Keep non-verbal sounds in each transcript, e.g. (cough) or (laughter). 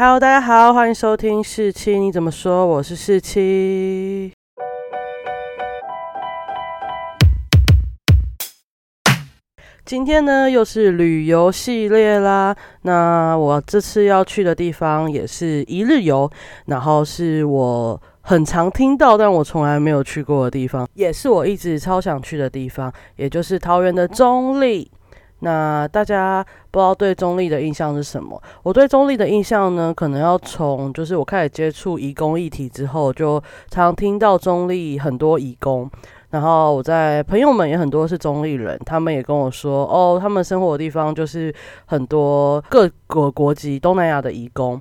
Hello，大家好，欢迎收听四七，你怎么说？我是四七。今天呢，又是旅游系列啦。那我这次要去的地方也是一日游，然后是我很常听到，但我从来没有去过的地方，也是我一直超想去的地方，也就是桃园的中立。那大家不知道对中立的印象是什么？我对中立的印象呢，可能要从就是我开始接触移工议题之后，就常听到中立很多移工，然后我在朋友们也很多是中立人，他们也跟我说，哦，他们生活的地方就是很多各国国籍东南亚的移工。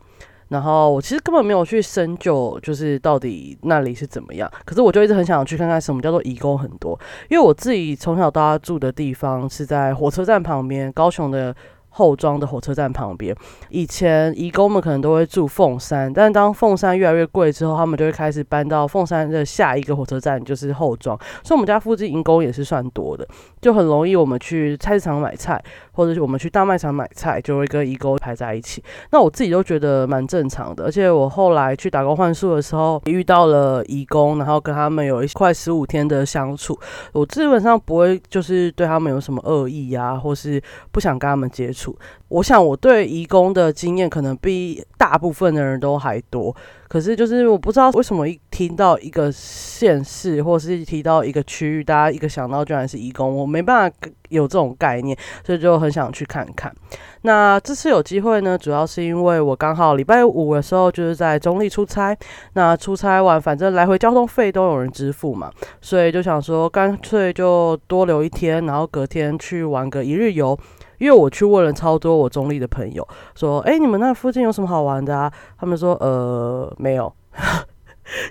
然后我其实根本没有去深究，就是到底那里是怎么样。可是我就一直很想去看看什么叫做移工很多，因为我自己从小到大住的地方是在火车站旁边，高雄的。后庄的火车站旁边，以前移工们可能都会住凤山，但当凤山越来越贵之后，他们就会开始搬到凤山的下一个火车站，就是后庄。所以我们家附近移工也是算多的，就很容易我们去菜市场买菜，或者是我们去大卖场买菜，就会跟移工排在一起。那我自己都觉得蛮正常的，而且我后来去打工换宿的时候，遇到了移工，然后跟他们有一快十五天的相处，我基本上不会就是对他们有什么恶意呀，或是不想跟他们接触。我想我对移工的经验可能比大部分的人都还多，可是就是我不知道为什么一听到一个县市或是提到一个区域，大家一个想到居然是移工，我没办法有这种概念，所以就很想去看看。那这次有机会呢，主要是因为我刚好礼拜五的时候就是在中立出差，那出差完反正来回交通费都有人支付嘛，所以就想说干脆就多留一天，然后隔天去玩个一日游。因为我去问了超多我中立的朋友，说：“哎，你们那附近有什么好玩的啊？”他们说：“呃，没有。(laughs) ”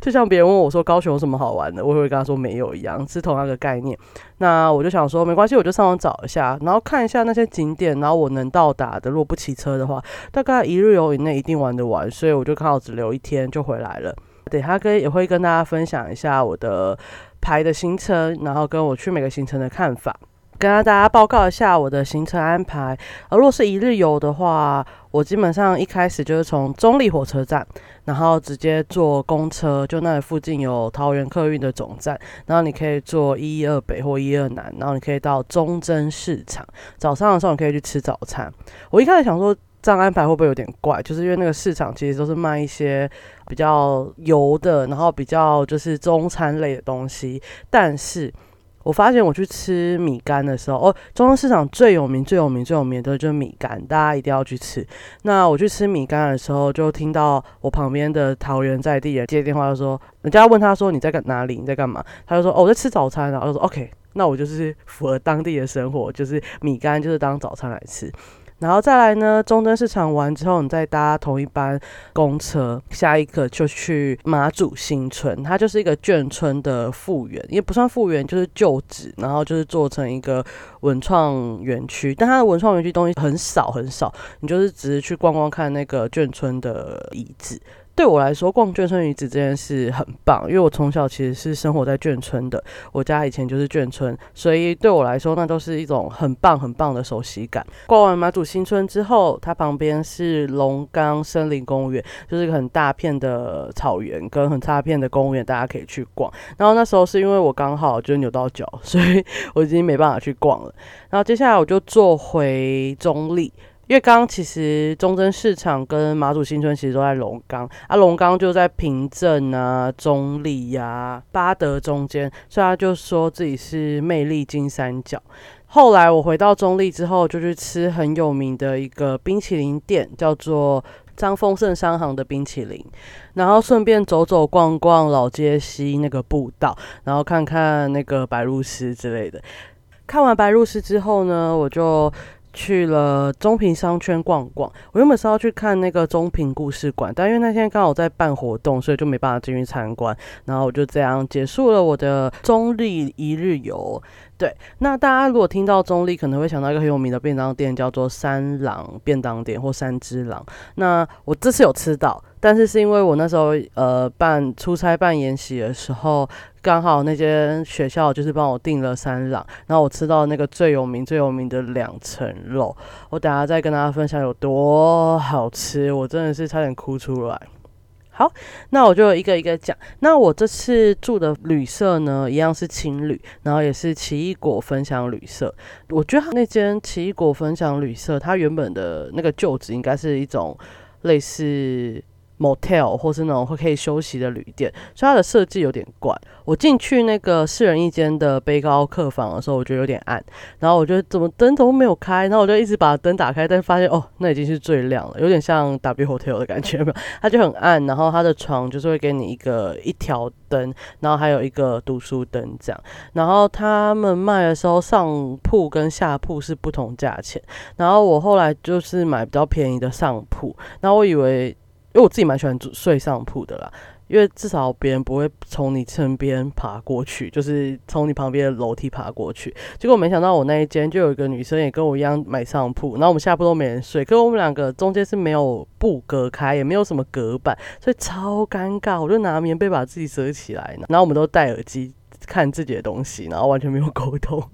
就像别人问我说：“高雄有什么好玩的？”我也会跟他说：“没有。”一样是同样的概念。那我就想说，没关系，我就上网找一下，然后看一下那些景点，然后我能到达的，如果不骑车的话，大概一日游以内一定玩得完。所以我就刚好只留一天就回来了。等下跟也会跟大家分享一下我的排的行程，然后跟我去每个行程的看法。跟大家报告一下我的行程安排。而若是一日游的话，我基本上一开始就是从中立火车站，然后直接坐公车，就那里附近有桃园客运的总站，然后你可以坐一一二北或一二南，然后你可以到中贞市场。早上的时候你可以去吃早餐。我一开始想说这样安排会不会有点怪，就是因为那个市场其实都是卖一些比较油的，然后比较就是中餐类的东西，但是。我发现我去吃米干的时候，哦，中央市场最有名、最有名、最有名的就是米干，大家一定要去吃。那我去吃米干的时候，就听到我旁边的桃园在地人接电话，就说人家问他说你在干哪里？你在干嘛？他就说哦我在吃早餐。然后说 OK，那我就是符合当地的生活，就是米干就是当早餐来吃。然后再来呢，中登市场完之后，你再搭同一班公车，下一个就去马祖新村，它就是一个眷村的复原，也不算复原，就是旧址，然后就是做成一个文创园区，但它的文创园区东西很少很少，你就是只是去逛逛看那个眷村的遗址。对我来说，逛眷村遗址这件事很棒，因为我从小其实是生活在眷村的，我家以前就是眷村，所以对我来说，那都是一种很棒很棒的熟悉感。逛完马祖新村之后，它旁边是龙岗森林公园，就是一个很大片的草原跟很大片的公园，大家可以去逛。然后那时候是因为我刚好就扭到脚，所以 (laughs) 我已经没办法去逛了。然后接下来我就坐回中立。因为刚刚其实中正市场跟马祖新村其实都在龙岗，啊，龙岗就在平镇啊、中立呀、八德中间，所以他就说自己是魅力金三角。后来我回到中立之后，就去吃很有名的一个冰淇淋店，叫做张丰盛商行的冰淇淋，然后顺便走走逛逛老街西那个步道，然后看看那个白鹭鸶之类的。看完白鹭鸶之后呢，我就。去了中平商圈逛逛，我原本是要去看那个中平故事馆，但因为那天刚好在办活动，所以就没办法进去参观。然后我就这样结束了我的中立一日游。对，那大家如果听到中立，可能会想到一个很有名的便当店，叫做三郎便当店或三只狼。那我这次有吃到。但是是因为我那时候呃办出差办研习的时候，刚好那间学校就是帮我订了三郎，然后我吃到那个最有名最有名的两层肉，我等下再跟大家分享有多好吃，我真的是差点哭出来。好，那我就一个一个讲。那我这次住的旅社呢，一样是青旅，然后也是奇异果分享旅社。我觉得那间奇异果分享旅社，它原本的那个旧址应该是一种类似。Motel 或是那种会可以休息的旅店，所以它的设计有点怪。我进去那个四人一间的背高客房的时候，我觉得有点暗，然后我觉得怎么灯都没有开，然后我就一直把灯打开，但发现哦，那已经是最亮了，有点像 W Hotel 的感觉，没有？(laughs) 它就很暗，然后它的床就是会给你一个一条灯，然后还有一个读书灯这样。然后他们卖的时候，上铺跟下铺是不同价钱，然后我后来就是买比较便宜的上铺，然后我以为。因为我自己蛮喜欢睡上铺的啦，因为至少别人不会从你身边爬过去，就是从你旁边的楼梯爬过去。结果没想到我那一间就有一个女生也跟我一样买上铺，然后我们下铺都没人睡，可是我们两个中间是没有布隔开，也没有什么隔板，所以超尴尬。我就拿棉被把自己遮起来，然后我们都戴耳机看自己的东西，然后完全没有沟通。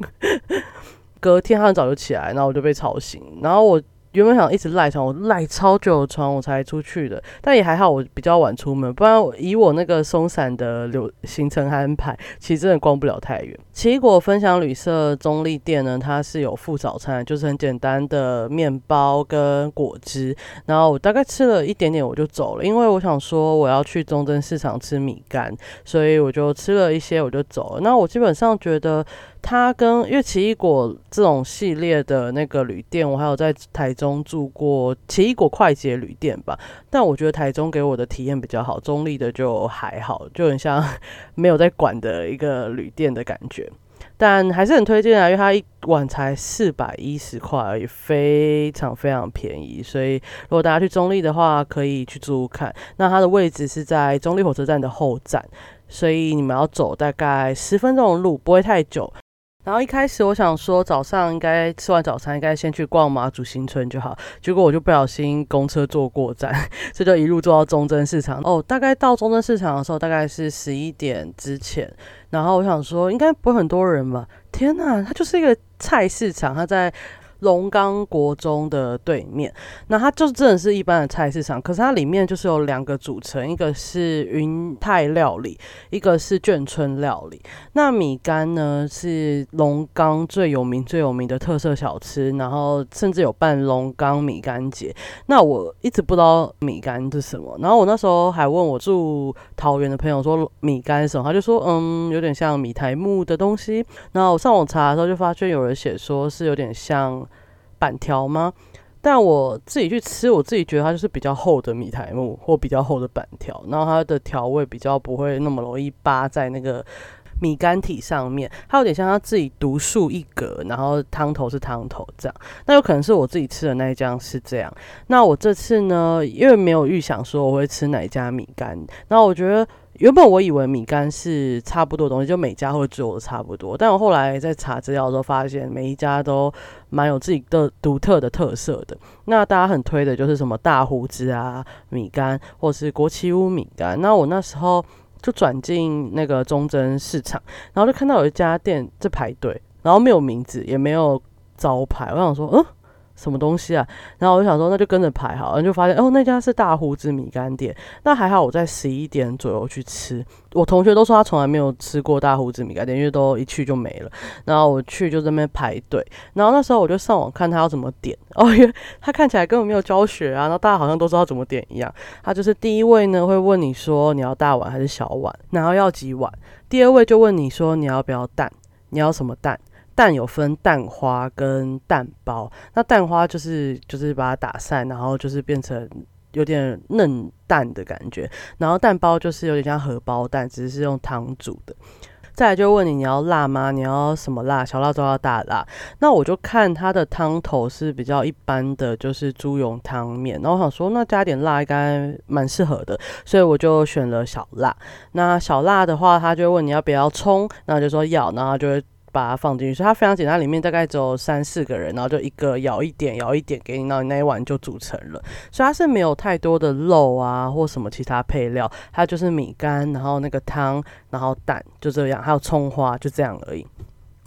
(laughs) 隔天他很早就起来，然后我就被吵醒，然后我。原本想一直赖床，我赖超久的床我才出去的，但也还好我比较晚出门，不然以我那个松散的流行程安排，其实真的逛不了太远。奇异果分享旅社中立店呢，它是有附早餐，就是很简单的面包跟果汁，然后我大概吃了一点点我就走了，因为我想说我要去中正市场吃米干，所以我就吃了一些我就走了。那我基本上觉得。它跟因为奇异果这种系列的那个旅店，我还有在台中住过奇异果快捷旅店吧，但我觉得台中给我的体验比较好，中立的就还好，就很像没有在管的一个旅店的感觉，但还是很推荐啊，因为它一晚才四百一十块而已，非常非常便宜，所以如果大家去中立的话，可以去住看。那它的位置是在中立火车站的后站，所以你们要走大概十分钟的路，不会太久。然后一开始我想说早上应该吃完早餐应该先去逛马祖新村就好，结果我就不小心公车坐过站，(laughs) 这就一路坐到中正市场。哦，大概到中正市场的时候大概是十一点之前，然后我想说应该不会很多人吧？天哪，它就是一个菜市场，它在。龙岗国中的对面，那它就真的是一般的菜市场，可是它里面就是有两个组成，一个是云泰料理，一个是眷村料理。那米干呢是龙岗最有名最有名的特色小吃，然后甚至有办龙岗米干节。那我一直不知道米干是什么，然后我那时候还问我住桃园的朋友说米干什么，他就说嗯有点像米台木的东西。然后我上网查的时候就发现有人写说是有点像。板条吗？但我自己去吃，我自己觉得它就是比较厚的米苔木或比较厚的板条，然后它的调味比较不会那么容易扒在那个米干体上面，它有点像它自己独树一格，然后汤头是汤头这样。那有可能是我自己吃的那一家是这样。那我这次呢，因为没有预想说我会吃哪一家米干，那我觉得。原本我以为米干是差不多东西，就每家会做的差不多。但我后来在查资料的时候，发现每一家都蛮有自己的独特的特色的。那大家很推的就是什么大胡子啊米干，或是国旗屋米干。那我那时候就转进那个中贞市场，然后就看到有一家店在排队，然后没有名字，也没有招牌。我想说，嗯。什么东西啊？然后我就想说，那就跟着排好，然后就发现哦，那家是大胡子米干店。那还好，我在十一点左右去吃。我同学都说他从来没有吃过大胡子米干店，因为都一去就没了。然后我去就在那边排队。然后那时候我就上网看他要怎么点。(laughs) 哦，因为他看起来根本没有教学啊。然后大家好像都知道怎么点一样。他就是第一位呢会问你说你要大碗还是小碗，然后要几碗。第二位就问你说你要不要蛋，你要什么蛋？蛋有分蛋花跟蛋包，那蛋花就是就是把它打散，然后就是变成有点嫩蛋的感觉，然后蛋包就是有点像荷包蛋，只是用汤煮的。再来就问你你要辣吗？你要什么辣？小辣都要大辣。那我就看它的汤头是比较一般的，就是猪油汤面。然后我想说，那加点辣应该蛮适合的，所以我就选了小辣。那小辣的话，他就问你要不要葱，那就说要，然后就会。把它放进去，所以它非常简单，里面大概只有三四个人，然后就一个舀一点，舀一点给你，然后你那一碗就组成了。所以它是没有太多的肉啊或什么其他配料，它就是米干，然后那个汤，然后蛋，就这样，还有葱花，就这样而已。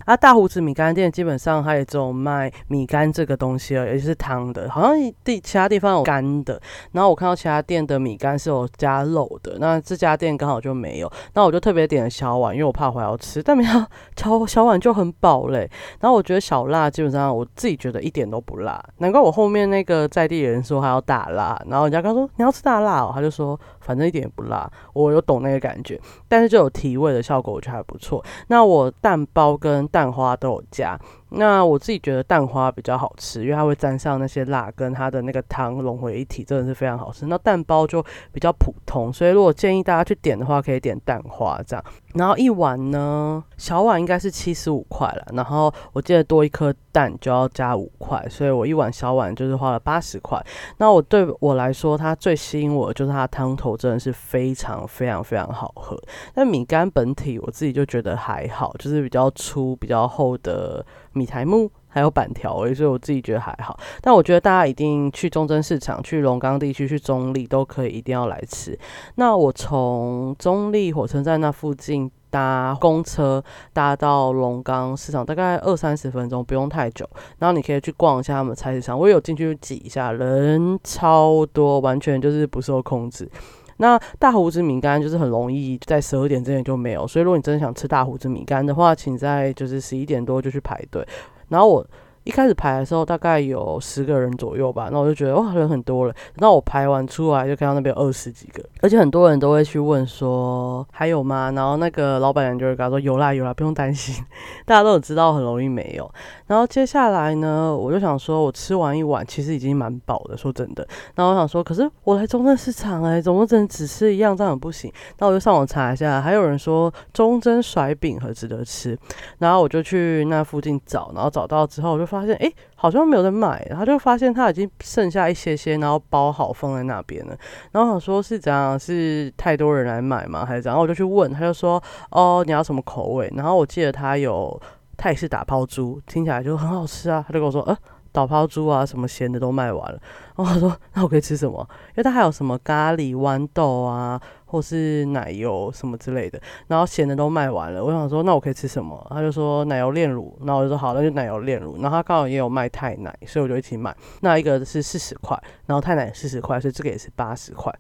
啊，大胡子米干店基本上它也只有卖米干这个东西了，也是汤的，好像地其他地方有干的。然后我看到其他店的米干是有加肉的，那这家店刚好就没有。那我就特别点了小碗，因为我怕回来要吃，但没有小小碗就很饱嘞。然后我觉得小辣基本上我自己觉得一点都不辣，难怪我后面那个在地人说还要大辣，然后人家刚说你要吃大辣哦，他就说反正一点也不辣，我有懂那个感觉，但是就有提味的效果，我觉得还不错。那我蛋包跟蛋花都有加，那我自己觉得蛋花比较好吃，因为它会沾上那些辣，跟它的那个汤融为一体，真的是非常好吃。那蛋包就比较普通，所以如果建议大家去点的话，可以点蛋花这样。然后一碗呢，小碗应该是七十五块了，然后我记得多一颗蛋就要加五块，所以我一碗小碗就是花了八十块。那我对我来说，它最吸引我的就是它的汤头真的是非常非常非常好喝。但米干本体我自己就觉得还好，就是比较粗、比较厚的米苔木。还有板条，所以我自己觉得还好。但我觉得大家一定去中正市场、去龙岗地区、去中立都可以，一定要来吃。那我从中立火车站那附近搭公车搭到龙岗市场，大概二三十分钟，不用太久。然后你可以去逛一下他们菜市场，我有进去挤一下，人超多，完全就是不受控制。那大胡子饼干就是很容易在十二点之前就没有，所以如果你真的想吃大胡子饼干的话，请在就是十一点多就去排队。然后我一开始排的时候，大概有十个人左右吧，那我就觉得哇，人很多了。等到我排完出来，就看到那边二十几个，而且很多人都会去问说还有吗？然后那个老板娘就会跟他说有啦有啦，不用担心，(laughs) 大家都有知道很容易没有。然后接下来呢，我就想说我吃完一碗，其实已经蛮饱的，说真的。然后我想说，可是我来中正市场哎，怎么只能只吃一样，这样不行。那我就上网查一下，还有人说中正甩饼很值得吃，然后我就去那附近找，然后找到之后，我就发现哎，好像没有人买，他就发现他已经剩下一些些，然后包好放在那边了。然后想说是怎样，是太多人来买吗，还是怎样？我就去问，他就说哦，你要什么口味？然后我记得他有泰式打抛猪，听起来就很好吃啊。他就跟我说，呃，打抛猪啊，什么咸的都卖完了。然后我说那我可以吃什么？因为他还有什么咖喱豌豆啊。或是奶油什么之类的，然后咸的都卖完了。我想说，那我可以吃什么？他就说奶油炼乳，然后我就说好，那就奶油炼乳。然后他刚好也有卖太奶，所以我就一起买。那一个是四十块，然后太奶四十块，所以这个也是八十块。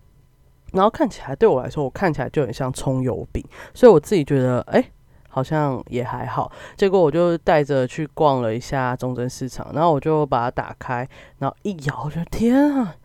然后看起来对我来说，我看起来就很像葱油饼，所以我自己觉得，哎，好像也还好。结果我就带着去逛了一下中正市场，然后我就把它打开，然后一咬，我觉得天啊，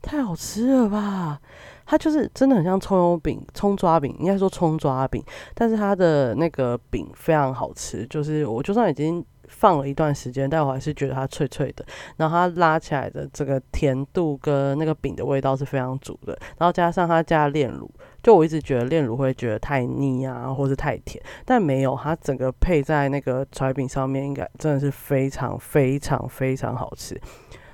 太好吃了吧！它就是真的很像葱油饼、葱抓饼，应该说葱抓饼，但是它的那个饼非常好吃。就是我就算已经放了一段时间，但我还是觉得它脆脆的。然后它拉起来的这个甜度跟那个饼的味道是非常足的。然后加上它加炼乳，就我一直觉得炼乳会觉得太腻啊，或是太甜，但没有，它整个配在那个甩饼上面，应该真的是非常非常非常好吃。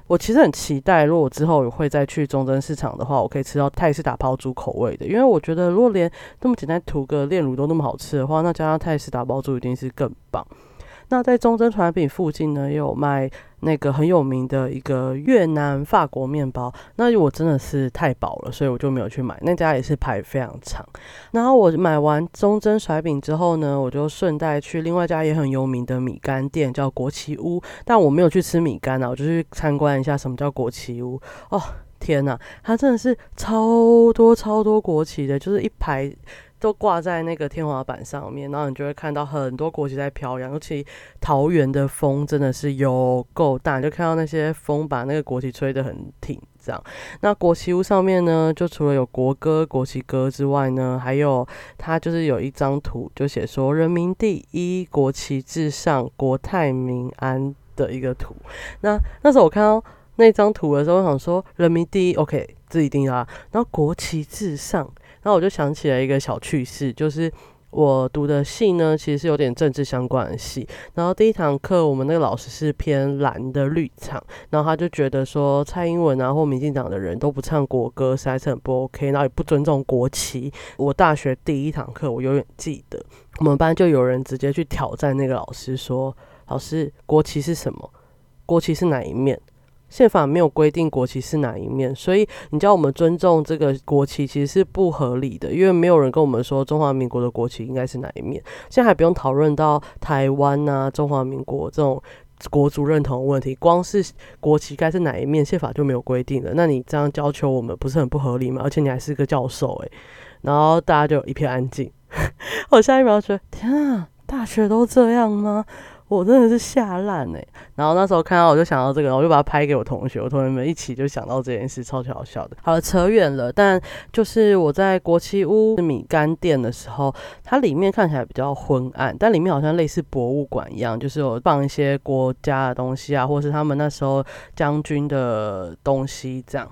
我其实很期待，如果之后会再去中正市场的话，我可以吃到泰式打抛猪口味的，因为我觉得如果连那么简单涂个炼乳都那么好吃的话，那加上泰式打抛猪一定是更棒。那在中正传品附近呢，也有卖那个很有名的一个越南法国面包。那我真的是太饱了，所以我就没有去买。那家也是排非常长。然后我买完中正甩饼之后呢，我就顺带去另外一家也很有名的米干店，叫国旗屋。但我没有去吃米干啊，我就去参观一下什么叫国旗屋。哦，天哪，它真的是超多超多国旗的，就是一排。都挂在那个天花板上面，然后你就会看到很多国旗在飘扬。尤其桃园的风真的是有够大，就看到那些风把那个国旗吹得很挺。这样，那国旗屋上面呢，就除了有国歌、国旗歌之外呢，还有它就是有一张图，就写说“人民第一，国旗至上，国泰民安”的一个图。那那时候我看到那张图的时候，我想说“人民第一 ”，OK，这一定啊。然后国旗至上。那我就想起了一个小趣事，就是我读的系呢，其实是有点政治相关的系。然后第一堂课，我们那个老师是偏蓝的绿场，然后他就觉得说蔡英文啊或民进党的人都不唱国歌，实在是很不 OK，然后也不尊重国旗。我大学第一堂课，我永远记得，我们班就有人直接去挑战那个老师，说：“老师，国旗是什么？国旗是哪一面？”宪法没有规定国旗是哪一面，所以你叫我们尊重这个国旗其实是不合理的，因为没有人跟我们说中华民国的国旗应该是哪一面。现在还不用讨论到台湾呐、中华民国这种国族认同问题，光是国旗该是哪一面，宪法就没有规定了。那你这样要求我们，不是很不合理吗？而且你还是个教授诶。然后大家就一片安静。(laughs) 我下一秒觉得，天啊，大学都这样吗？我真的是吓烂哎！然后那时候看到我就想到这个，我就把它拍给我同学，我同学们一起就想到这件事，超级好笑的。好，扯远了，但就是我在国旗屋米干店的时候，它里面看起来比较昏暗，但里面好像类似博物馆一样，就是有放一些国家的东西啊，或是他们那时候将军的东西这样。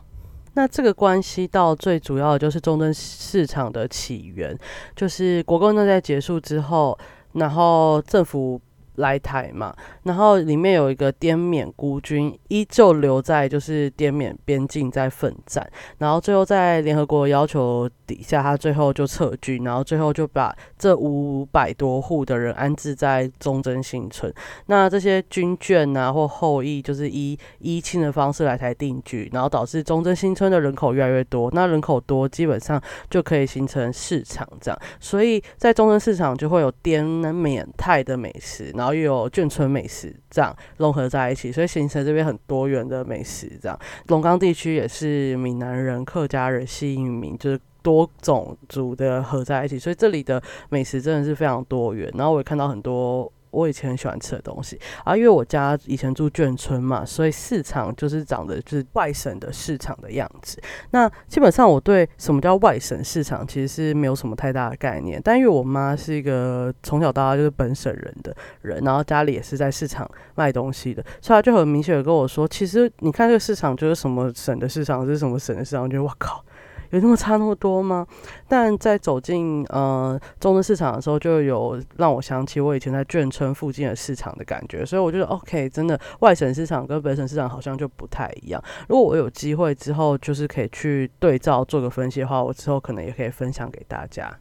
那这个关系到最主要的就是中正市场的起源，就是国共内战结束之后，然后政府。来台嘛，然后里面有一个滇缅孤军，依旧留在就是滇缅边境在奋战，然后最后在联合国要求底下，他最后就撤军，然后最后就把这五百多户的人安置在忠贞新村。那这些军眷啊或后裔，就是以依亲的方式来台定居，然后导致忠贞新村的人口越来越多。那人口多，基本上就可以形成市场这样，所以在忠贞市场就会有滇缅泰的美食，然后然后又有眷村美食，这样融合在一起，所以形成这边很多元的美食。这样，龙岗地区也是闽南人、客家人、新移民，就是多种族的合在一起，所以这里的美食真的是非常多元。然后我也看到很多。我以前很喜欢吃的东西啊，因为我家以前住眷村嘛，所以市场就是长得就是外省的市场的样子。那基本上我对什么叫外省市场其实是没有什么太大的概念，但因为我妈是一个从小到大就是本省人的人，然后家里也是在市场卖东西的，所以她就很明确的跟我说，其实你看这个市场就是什么省的市场是什么省的市场，我觉得哇靠。有那么差那么多吗？但在走进呃中正市场的时候，就有让我想起我以前在眷村附近的市场的感觉，所以我觉得 OK，真的外省市场跟本省市场好像就不太一样。如果我有机会之后，就是可以去对照做个分析的话，我之后可能也可以分享给大家。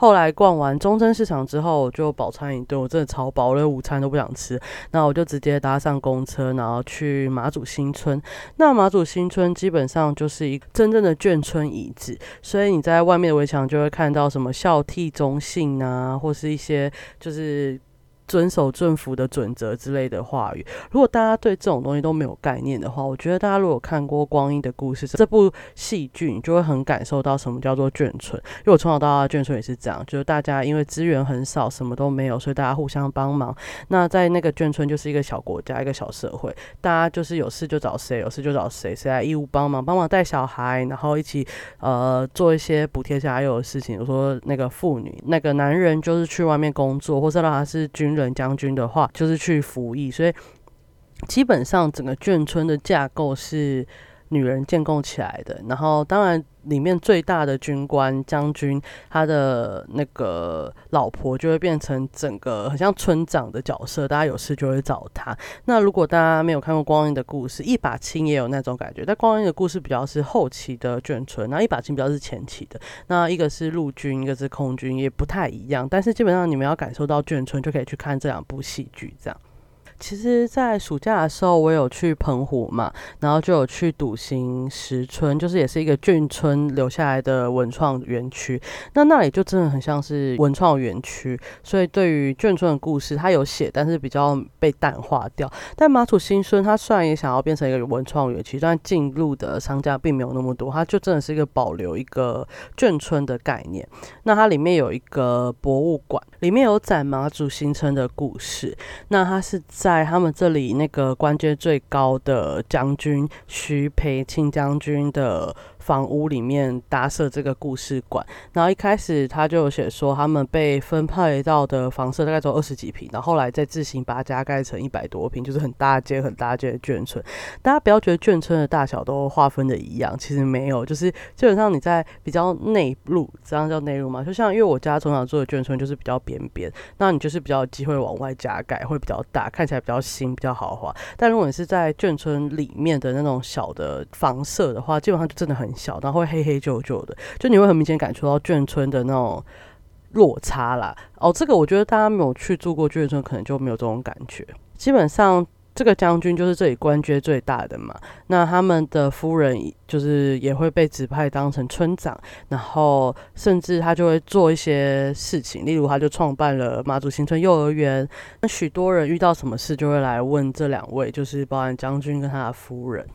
后来逛完中正市场之后，我就饱餐一顿，我真的超饱，我连午餐都不想吃。那我就直接搭上公车，然后去马祖新村。那马祖新村基本上就是一真正的眷村遗址，所以你在外面的围墙就会看到什么孝悌忠信啊，或是一些就是。遵守政府的准则之类的话语。如果大家对这种东西都没有概念的话，我觉得大家如果看过《光阴的故事》这部戏剧，你就会很感受到什么叫做眷村。因为我从小到大眷村也是这样，就是大家因为资源很少，什么都没有，所以大家互相帮忙。那在那个眷村就是一个小国家，一个小社会，大家就是有事就找谁，有事就找谁，谁来义务帮忙，帮忙带小孩，然后一起呃做一些补贴家有的事情。比如说那个妇女，那个男人就是去外面工作，或者让他是军。将军的话就是去服役，所以基本上整个眷村的架构是女人建构起来的。然后，当然里面最大的军官将军，他的那个老婆就会变成整个很像村长的角色，大家有事就会找他。那如果大家没有看过《光阴的故事》，一把青也有那种感觉。但《光阴的故事》比较是后期的眷村，那一把青比较是前期的。那一个是陆军，一个是空军，也不太一样。但是基本上你们要感受到眷村，就可以去看这两部戏剧，这样。其实，在暑假的时候，我有去澎湖嘛，然后就有去笃行石村，就是也是一个眷村留下来的文创园区。那那里就真的很像是文创园区，所以对于眷村的故事，它有写，但是比较被淡化掉。但马祖新村，它虽然也想要变成一个文创园区，但进入的商家并没有那么多，它就真的是一个保留一个眷村的概念。那它里面有一个博物馆，里面有展马祖新村的故事。那他是在他们这里，那个官阶最高的将军徐培庆将军的房屋里面搭设这个故事馆。然后一开始他就有写说，他们被分配到的房舍大概只有二十几平，然后后来再自行把它加盖成一百多平，就是很大间很大间的眷村。大家不要觉得眷村的大小都划分的一样，其实没有，就是基本上你在比较内陆，这样叫内陆嘛？就像因为我家从小住的眷村就是比较边边，那你就是比较机会往外加盖，会比较大，看起来比较新，比较豪华。但如果你是在眷村里面的那种小的房舍的话，基本上就真的很小，然后会黑黑旧旧的，就你会很明显感受到眷村的那种落差啦。哦，这个我觉得大家没有去住过眷村，可能就没有这种感觉。基本上。这个将军就是这里官爵最大的嘛，那他们的夫人就是也会被指派当成村长，然后甚至他就会做一些事情，例如他就创办了马祖新村幼儿园，那许多人遇到什么事就会来问这两位，就是包含将军跟他的夫人。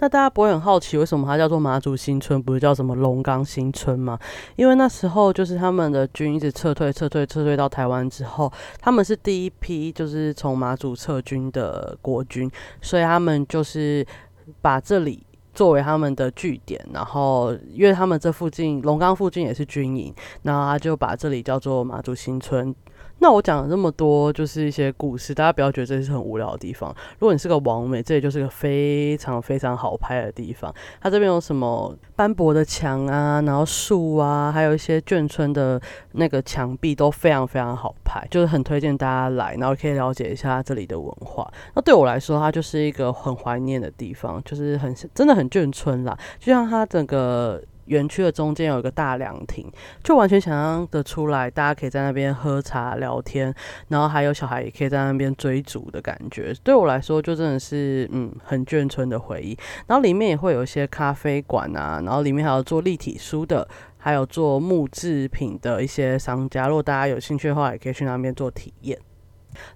那大家不会很好奇，为什么它叫做马祖新村，不是叫什么龙岗新村吗？因为那时候就是他们的军一直撤退、撤退、撤退到台湾之后，他们是第一批就是从马祖撤军的国军，所以他们就是把这里作为他们的据点，然后因为他们这附近龙岗附近也是军营，然后他就把这里叫做马祖新村。那我讲了这么多，就是一些故事，大家不要觉得这是很无聊的地方。如果你是个王美，这里就是个非常非常好拍的地方。它这边有什么斑驳的墙啊，然后树啊，还有一些眷村的那个墙壁都非常非常好拍，就是很推荐大家来，然后可以了解一下这里的文化。那对我来说，它就是一个很怀念的地方，就是很真的很眷村啦，就像它整个。园区的中间有一个大凉亭，就完全想象的出来，大家可以在那边喝茶聊天，然后还有小孩也可以在那边追逐的感觉。对我来说，就真的是嗯很眷村的回忆。然后里面也会有一些咖啡馆啊，然后里面还有做立体书的，还有做木制品的一些商家。如果大家有兴趣的话，也可以去那边做体验。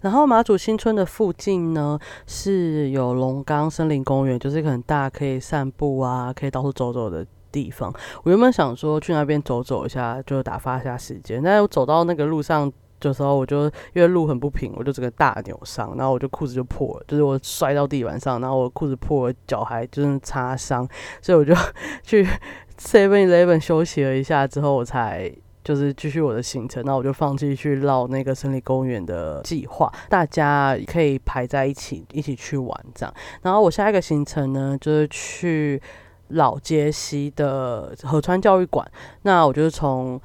然后马祖新村的附近呢，是有龙岗森林公园，就是很大，可以散步啊，可以到处走走的。地方，我原本想说去那边走走一下，就打发一下时间。但是我走到那个路上的时候，我就因为路很不平，我就整个大扭伤，然后我就裤子就破了，就是我摔到地板上，然后我裤子破了，脚还就是擦伤，所以我就 (laughs) 去 Seven Eleven 休息了一下之后，我才就是继续我的行程。那我就放弃去绕那个森林公园的计划，大家可以排在一起一起去玩这样。然后我下一个行程呢，就是去。老街西的河川教育馆，那我就是从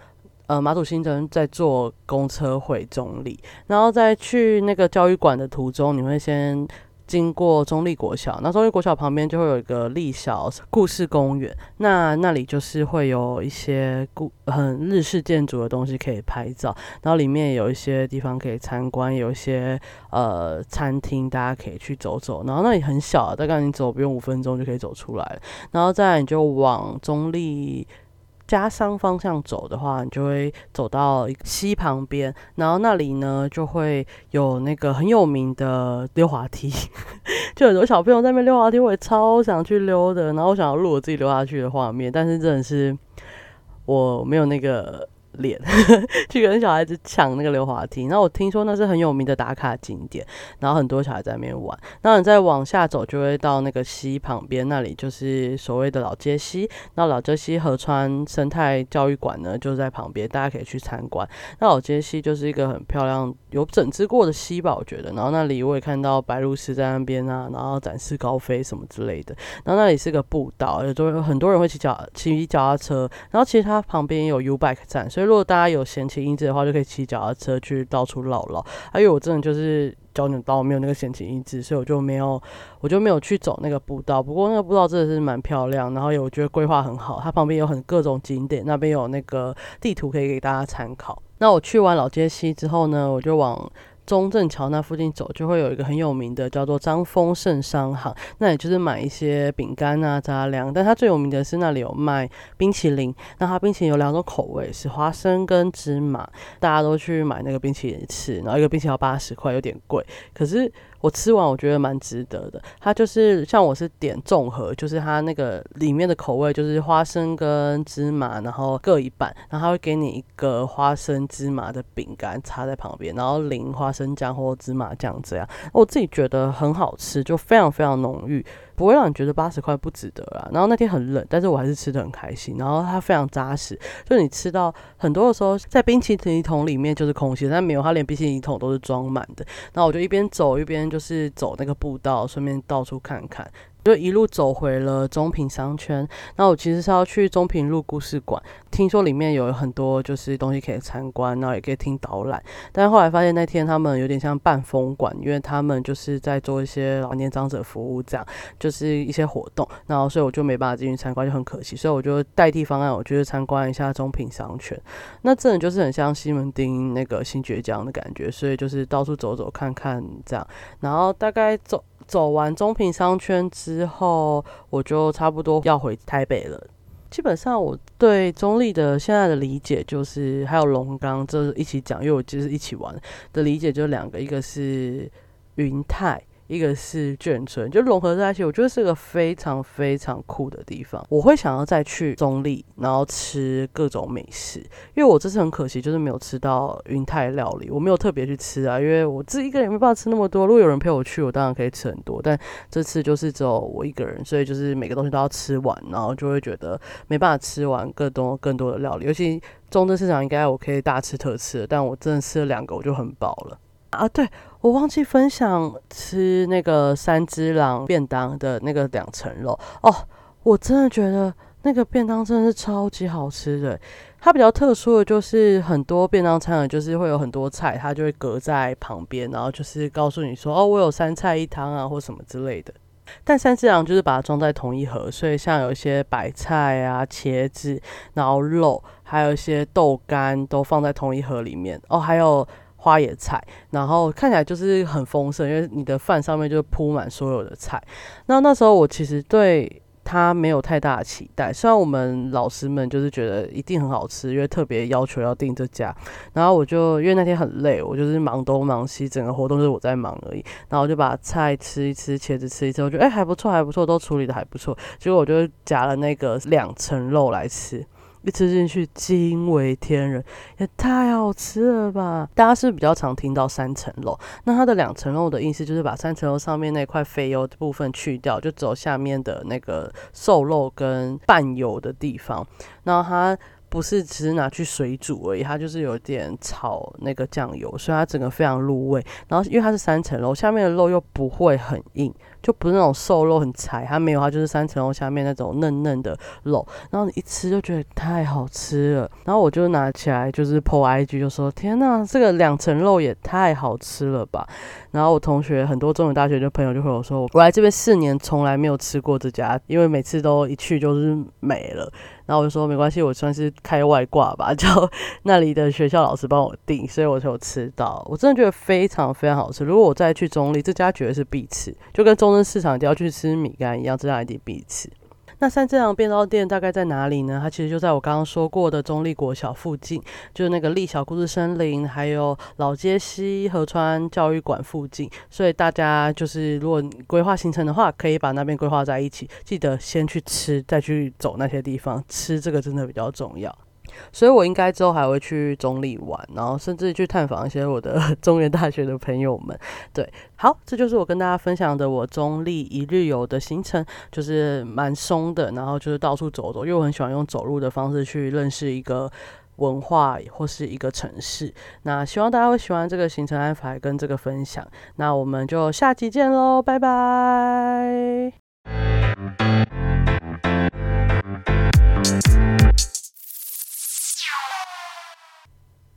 呃马祖新城再坐公车回中里，然后在去那个教育馆的途中，你会先。经过中立国小，那中立国小旁边就会有一个立小故事公园，那那里就是会有一些故很日式建筑的东西可以拍照，然后里面有一些地方可以参观，有一些呃餐厅大家可以去走走，然后那里很小，大概你走不用五分钟就可以走出来，然后再你就往中立。加商方向走的话，你就会走到溪旁边，然后那里呢就会有那个很有名的溜滑梯，(laughs) 就很多小朋友在那边溜滑梯，我也超想去溜的。然后我想要录我自己溜下去的画面，但是真的是我没有那个。脸 (laughs) 去跟小孩子抢那个溜滑梯，然后我听说那是很有名的打卡景点，然后很多小孩在那边玩。那你再往下走，就会到那个溪旁边，那里就是所谓的老街溪。那老街溪河川生态教育馆呢，就在旁边，大家可以去参观。那老街溪就是一个很漂亮、有整治过的溪吧，我觉得。然后那里我也看到白鹭鸶在那边啊，然后展示高飞什么之类的。然后那里是个步道，有都有很多人会骑脚骑脚踏车。然后其实它旁边也有 U Bike 站，所以。如果大家有闲情逸致的话，就可以骑脚踏车去到处绕绕。还有我真的就是脚扭到，没有那个闲情逸致，所以我就没有，我就没有去走那个步道。不过那个步道真的是蛮漂亮，然后有我觉得规划很好，它旁边有很各种景点，那边有那个地图可以给大家参考。那我去完老街西之后呢，我就往。中正桥那附近走，就会有一个很有名的叫做张丰盛商行，那也就是买一些饼干啊杂粮。但它最有名的是那里有卖冰淇淋，那它冰淇淋有两种口味，是花生跟芝麻，大家都去买那个冰淇淋吃，然后一个冰淇淋要八十块，有点贵，可是。我吃完我觉得蛮值得的，它就是像我是点综合，就是它那个里面的口味就是花生跟芝麻，然后各一半，然后它会给你一个花生芝麻的饼干插在旁边，然后淋花生酱或芝麻酱这样，我自己觉得很好吃，就非常非常浓郁。不会让你觉得八十块不值得啊。然后那天很冷，但是我还是吃的很开心。然后它非常扎实，就你吃到很多的时候，在冰淇淋桶里面就是空心，但没有，它连冰淇淋桶都是装满的。然后我就一边走一边就是走那个步道，顺便到处看看。就一路走回了中平商圈，那我其实是要去中平路故事馆，听说里面有很多就是东西可以参观，然后也可以听导览。但是后来发现那天他们有点像半封馆，因为他们就是在做一些老年长者服务，这样就是一些活动，然后所以我就没办法进去参观，就很可惜。所以我就代替方案，我就参观一下中平商圈。那真的就是很像西门町那个新爵江的感觉，所以就是到处走走看看这样，然后大概走。走完中平商圈之后，我就差不多要回台北了。基本上我对中立的现在的理解，就是还有龙岗这一起讲，因为我就是一起玩的理解，就两个，一个是云泰。一个是眷村，就融合在一起，我觉得是个非常非常酷的地方。我会想要再去中立，然后吃各种美食，因为我这次很可惜，就是没有吃到云泰料理，我没有特别去吃啊，因为我自己一个人没办法吃那么多。如果有人陪我去，我当然可以吃很多，但这次就是只有我一个人，所以就是每个东西都要吃完，然后就会觉得没办法吃完更多更多的料理。尤其中正市场应该我可以大吃特吃，但我真的吃了两个我就很饱了。啊，对我忘记分享吃那个三只狼便当的那个两层肉哦，我真的觉得那个便当真的是超级好吃的。它比较特殊的就是很多便当餐就是会有很多菜，它就会隔在旁边，然后就是告诉你说哦，我有三菜一汤啊，或什么之类的。但三只狼就是把它装在同一盒，所以像有一些白菜啊、茄子，然后肉，还有一些豆干都放在同一盒里面哦，还有。花野菜，然后看起来就是很丰盛，因为你的饭上面就铺满所有的菜。那那时候我其实对它没有太大的期待，虽然我们老师们就是觉得一定很好吃，因为特别要求要订这家。然后我就因为那天很累，我就是忙东忙西，整个活动就是我在忙而已。然后我就把菜吃一吃，茄子吃一吃，我觉得哎还不错，还不错，都处理的还不错。结果我就夹了那个两层肉来吃。一吃进去惊为天人，也太好吃了吧！大家是比较常听到三层肉，那它的两层肉的意思就是把三层肉上面那块肥油的部分去掉，就走下面的那个瘦肉跟半油的地方，然后它。不是只是拿去水煮而已，它就是有点炒那个酱油，所以它整个非常入味。然后因为它是三层肉，下面的肉又不会很硬，就不是那种瘦肉很柴，它没有，它就是三层肉下面那种嫩嫩的肉。然后你一吃就觉得太好吃了。然后我就拿起来就是 po IG 就说：天呐，这个两层肉也太好吃了吧！然后我同学很多中文大学的朋友就和我说：我来这边四年从来没有吃过这家，因为每次都一去就是没了。然后我就说没关系，我算是开外挂吧，(laughs) 叫那里的学校老师帮我订，所以我就吃到。我真的觉得非常非常好吃。如果我再去中立，这家绝对是必吃，就跟中跟市场要去吃米干一样，这样一定必吃。那三只羊便当店大概在哪里呢？它其实就在我刚刚说过的中立国小附近，就是那个立小故事森林，还有老街西河川教育馆附近。所以大家就是如果规划行程的话，可以把那边规划在一起。记得先去吃，再去走那些地方。吃这个真的比较重要。所以我应该之后还会去中立玩，然后甚至去探访一些我的 (laughs) 中原大学的朋友们。对，好，这就是我跟大家分享的我中立一日游的行程，就是蛮松的，然后就是到处走走，因为我很喜欢用走路的方式去认识一个文化或是一个城市。那希望大家会喜欢这个行程安排跟这个分享。那我们就下期见喽，拜拜。